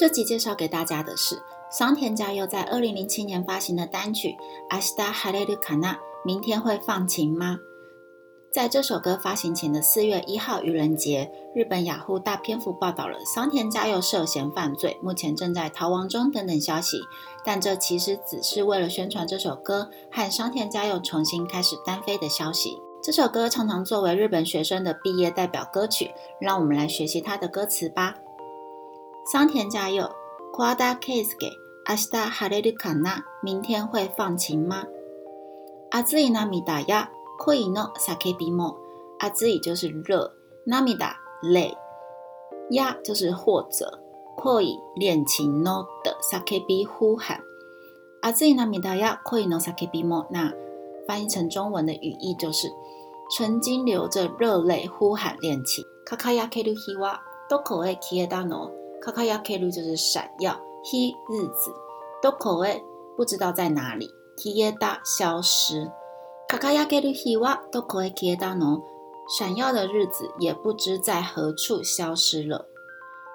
这集介绍给大家的是桑田佳佑在二零零七年发行的单曲《明日晴れると n a 明天会放晴吗？在这首歌发行前的四月一号愚人节，日本雅虎大篇幅报道了桑田佳佑涉嫌犯罪，目前正在逃亡中等等消息。但这其实只是为了宣传这首歌和桑田佳佑重新开始单飞的消息。这首歌常常作为日本学生的毕业代表歌曲，让我们来学习它的歌词吧。桑田佳佑，Asta h a r 明日晴れるかな？明天会放晴吗？あついなみだや、こいのさけびも。阿兹伊就是热，なみだ泪，や就是或者，こい练琴の的さけび呼喊。あついなみだや、こいのさけびも。那翻译成中文的语义就是曾经流着热泪呼喊练琴。卡卡亚克鲁就是闪耀，黑日子，都可诶，不知道在哪里，黑耶达消失。卡卡亚克鲁黑哇，都可诶，黑耶达侬，闪耀的日子也不知在何处消失了。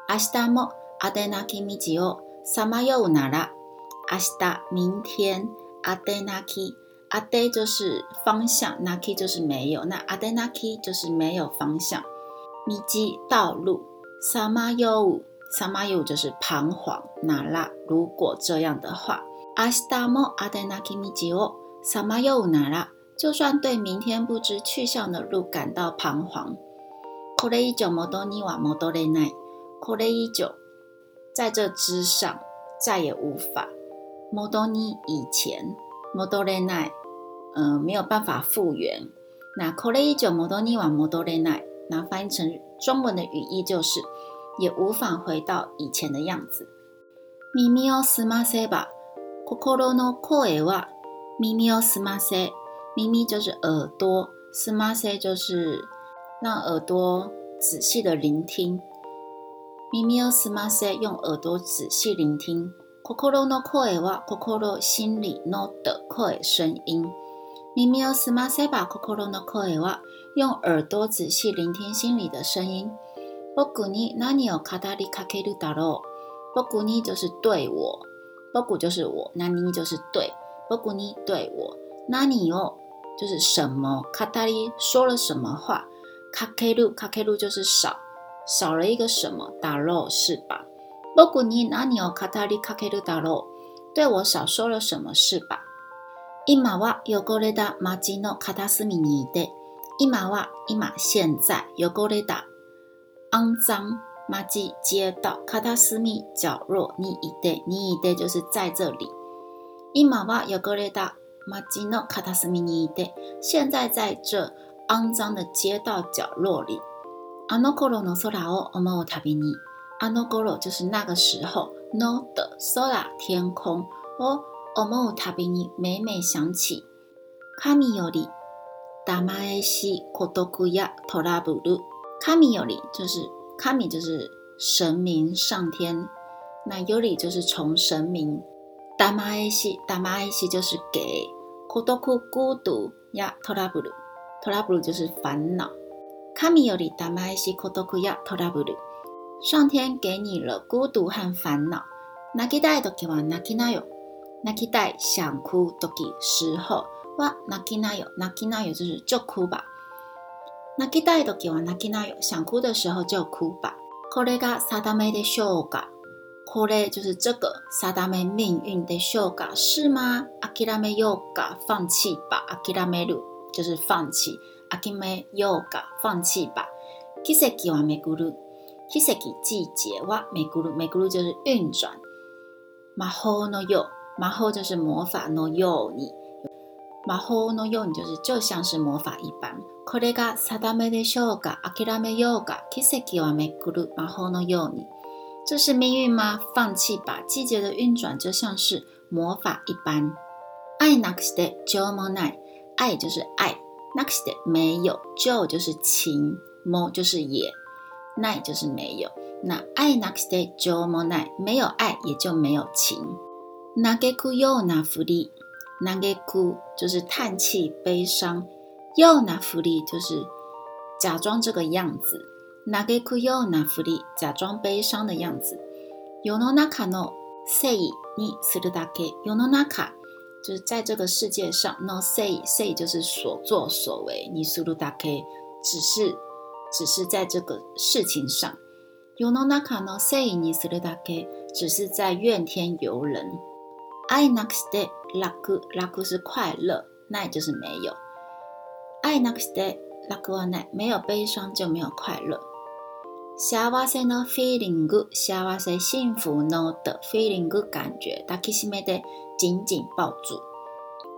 阿西达莫，阿德纳基米吉奥，萨马尤乌纳拉。阿西达明天，阿德纳基，阿德就是方向，纳基就是没有，那阿德纳基就是没有方向。米吉道路，萨马尤乌。萨玛尤就是彷徨，那拉。如果这样的话，阿悉达莫阿达那基米吉奥萨玛尤那拉，就算对明天不知去向的路感到彷徨。科雷伊久摩多尼瓦摩多雷奈，科雷伊久在这之上再也无法。摩多尼以前，摩多雷奈，嗯，没有办法复原。那科雷伊久摩多尼瓦摩多雷奈，那翻译成中文的语义就是。也无法回到以前的样子。咪咪哦斯马塞吧，可可罗诺可艾瓦，咪咪哦斯马塞，咪咪就是耳朵，斯马塞就是让耳朵仔细的聆听。咪咪哦斯马塞，用耳朵仔细聆听。心の声は心艾瓦，可心里诺的可声音。咪咪哦斯马塞吧，可可罗诺用耳朵仔细聆听心里的声音。僕に何を語りかけるだろう。僕に就是对我。僕就是我。何就是对。僕に对我。何を就是什么。語り说了什么话。かける。かける就是少。少了一个什么。だろう是吧。僕に何を語りかけるだろう。对我少说了什么是吧。今は汚れた街の片隅にいて。今は今現在汚れた肮脏、垃圾街道、卡塔斯米角落，你一带，你一带就是在这里。いまはやがれだ、マジのカタスミにいて。现在在这肮脏的街道角落里。あのころの空を思うたびに、あのころ就是那个时候，のの空天空。を思うたびに，每每想起。神より、ダマエし孤独やトラブル。卡米尤里就是卡米就是神明上天，那尤里就是从神明达玛埃西达玛埃西就是给科多库孤独呀托拉布鲁托拉布鲁就是烦恼。卡米尤里达玛埃西科多库呀托拉布鲁，上天给你了孤独和烦恼。纳吉代都给哇纳吉纳尤纳吉代想哭都给时候哇纳吉纳尤纳吉纳尤就是就哭吧。泣き想哭的时候就哭吧。これが定めでしょうか。これ就是这个，定め命运でしょうか。是吗？諦めようか。放弃吧。諦める，就是放弃。諦めようか。放弃吧。奇跡はめぐる，奇跡季节はめぐるめぐる就是运转。魔法のよ，う。魔法就是魔法のように。魔法のように就是就像是魔法一般。これが定めでしょうか諦めようか奇跡はめくる魔法のように。这是命运吗？放弃吧！季节的运转就像是魔法一般。爱なくして情もない。爱就是爱，なくして没有，就就是情，も就是也，ない就是没有。那愛なくして情もない，没有爱也就没有情。嘆くようなふり。难给哭就是叹气悲伤，又拿福利就是假装这个样子，难给哭又拿福利假装悲伤的样子。有ノナカノセイニスルダケ，有ノナカ就是在这个世界上，say イセイ就是所作所为，你スルダケ只是只是在这个事情上，有ノナカノセイニスルダケ只是在怨天尤人。アイナクステ。luck luck 是快乐，那也就是没有。I next day luck one n i g 没有悲伤就没有快乐。下话是呢 feeling good，下话是幸福呢的 feeling good 感觉，它其实没得紧紧抱住。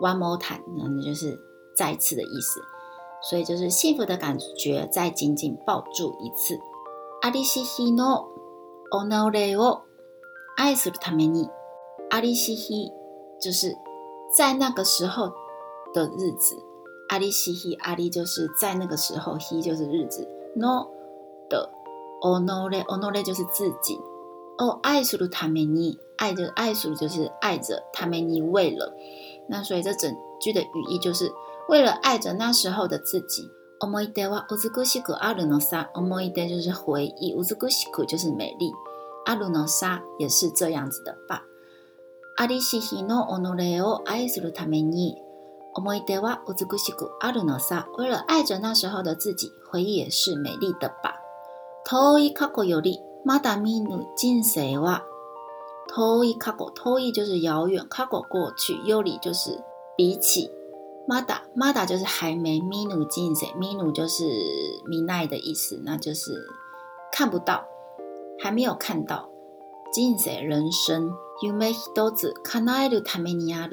One more time 那就是再次的意思，所以就是幸福的感觉再紧紧抱住一次。阿利西西呢，我呢我爱するために，阿利西西就是。在那个时候的日子，阿利西希阿利就是在那个时候，希就是日子。no 的 ono le，ono le 就是自己。哦，爱苏鲁塔梅尼，爱着爱苏就是爱着塔梅尼为了。那所以这整句的语义就是为了爱着那时候的自己。omoidewa u z u k i s 就是回忆 u z u 就是美丽 a r u n 也是这样子的吧。ありし日の己を愛するために、思い出は美しくあるのさ。为了愛着那时候的自己，回忆也是美丽的吧。遠い過去よりまだ見ぬ人生は。遠い過去，遠い就是遥远，過去過去，より就是比起。まだまだ就是还没，見ぬ人生，見ぬ就是見ない的意思，那就是看不到，还没有看到。金色人生，有没希多子卡奈鲁他们尼亚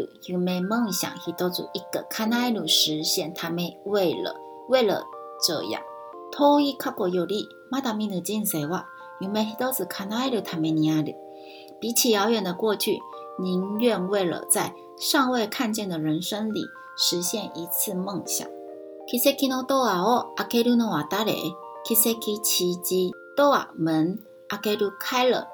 梦想希多子一个卡奈鲁实现他们为了为了这样。对于卡国有利，马达米的金色话，有没希多子卡奈鲁他们尼比起遥远的过去，宁愿为了在尚未看见的人生里实现一次梦想。kiseki no d o o o a k e r no a a i k i s e k i d o 门 ake 开了。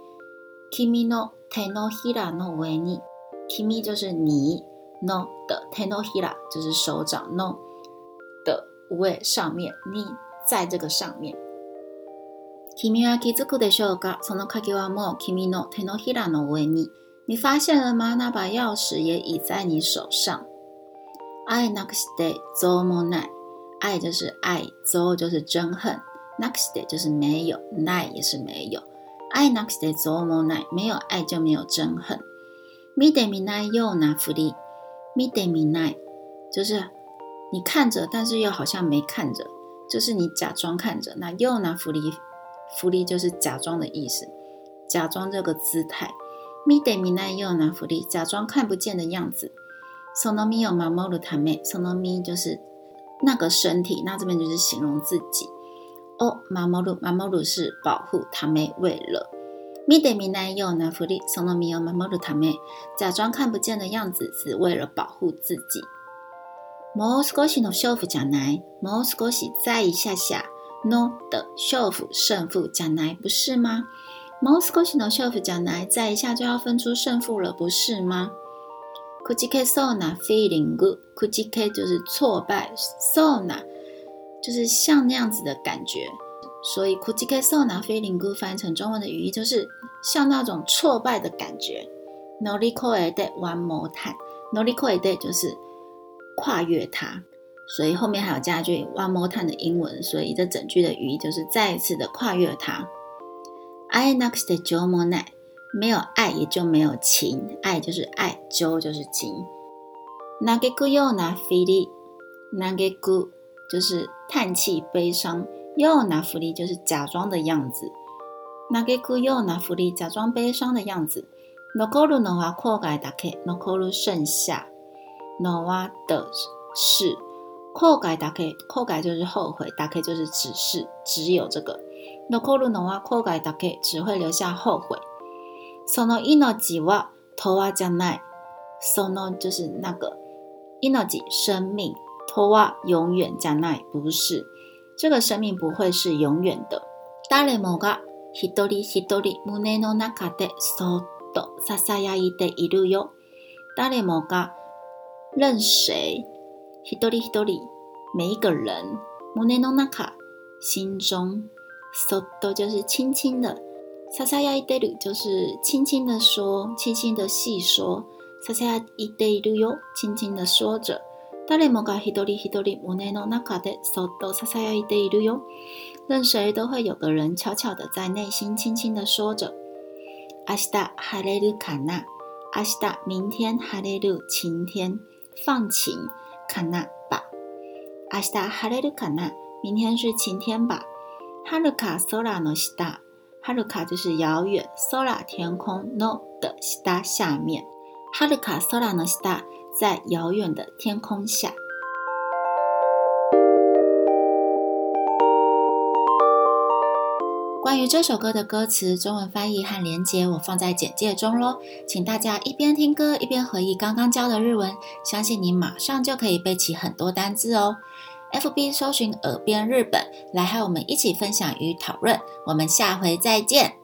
君の手のひらの上に，君就是你，o 的，tenohira 就是手掌，o 的，上上面，你在这个上面。君は気づくでしょうか？その鍵はもう君の手のひらの上に。你发现了吗？那把钥匙也已在你手上。愛なくして憎むない。爱就是爱，憎就是憎恨，なくして就是没有，ない也是没有。爱なくて憎むない，没有爱就没有憎恨。見得見ないような福利，見得見ない，就是你看着，但是又好像没看着，就是你假装看着。那ような福利，福利就是假装的意思，假装这个姿态。見得見ないような福利，假装看不见的样子。そのみをまもるため、そのみ就是那个身体，那这边就是形容自己。哦，马毛鲁，马毛鲁是保护他们，为了。ミデ米ナヨナ福利，その米オマ毛ルため、假装看不见的样子，是为了保护自己。モスコシの勝負将来、モスコシ在一下下、ノ的勝負胜负将来不是吗？モスコシの勝負将来在一下就要分出胜负了，不是吗？クジケソナフィリンググ、クジケ就是挫败，ソナ。就是像那样子的感觉，所以 “kutikeseona filigu” 翻译成中文的语义就是像那种挫败的感觉。“noliko e de one more time”“noliko e de” 就是跨越它，所以后面还有加一句 “one more time” 的英文，所以这整句的语义就是再一次的跨越它。“i n e x t de a jo monai” 没有爱也就没有情，爱就是爱，jo 就是情。“nagikuyo na fili”“nagikuyo” g n 就是。叹气，悲伤。又拿福利，就是假装的样子。拿给孤又拿福利，假装悲伤的样子。no koru no wa koga dake no koru 剩下 no wa 的是 koga dake koga 就是后悔，dake 就是只是只有这个 no koru no wa koga dake 只会留下后悔。sono ino ji wa to wa jana sono 就是那个 inogji 生命。瓦永远在那？不是，这个生命不会是永远的。誰もが一人一人胸の中でそっと囁いているよ。誰もが，任谁，一人一人，每一个人，胸の中か，心中，そっと就是轻轻的，呀いてる就是轻轻的说，轻轻的细说，囁いてるよ，轻轻的说着。誰もが一人一人胸の中でそっと囁いているよ。任谁都会有个人悄悄地在内心轻轻地说着：“明日晴れるかな。明日明天晴れる晴天放晴かな吧。明日晴れるかな。明天是晴天吧。はるか空の下。はるか就是遥远，空天空の o 的下下面。はるか空の下。在遥远的天空下。关于这首歌的歌词、中文翻译和连接，我放在简介中喽。请大家一边听歌一边回忆刚刚教的日文，相信你马上就可以背起很多单字哦。FB 搜寻“耳边日本”，来和我们一起分享与讨论。我们下回再见。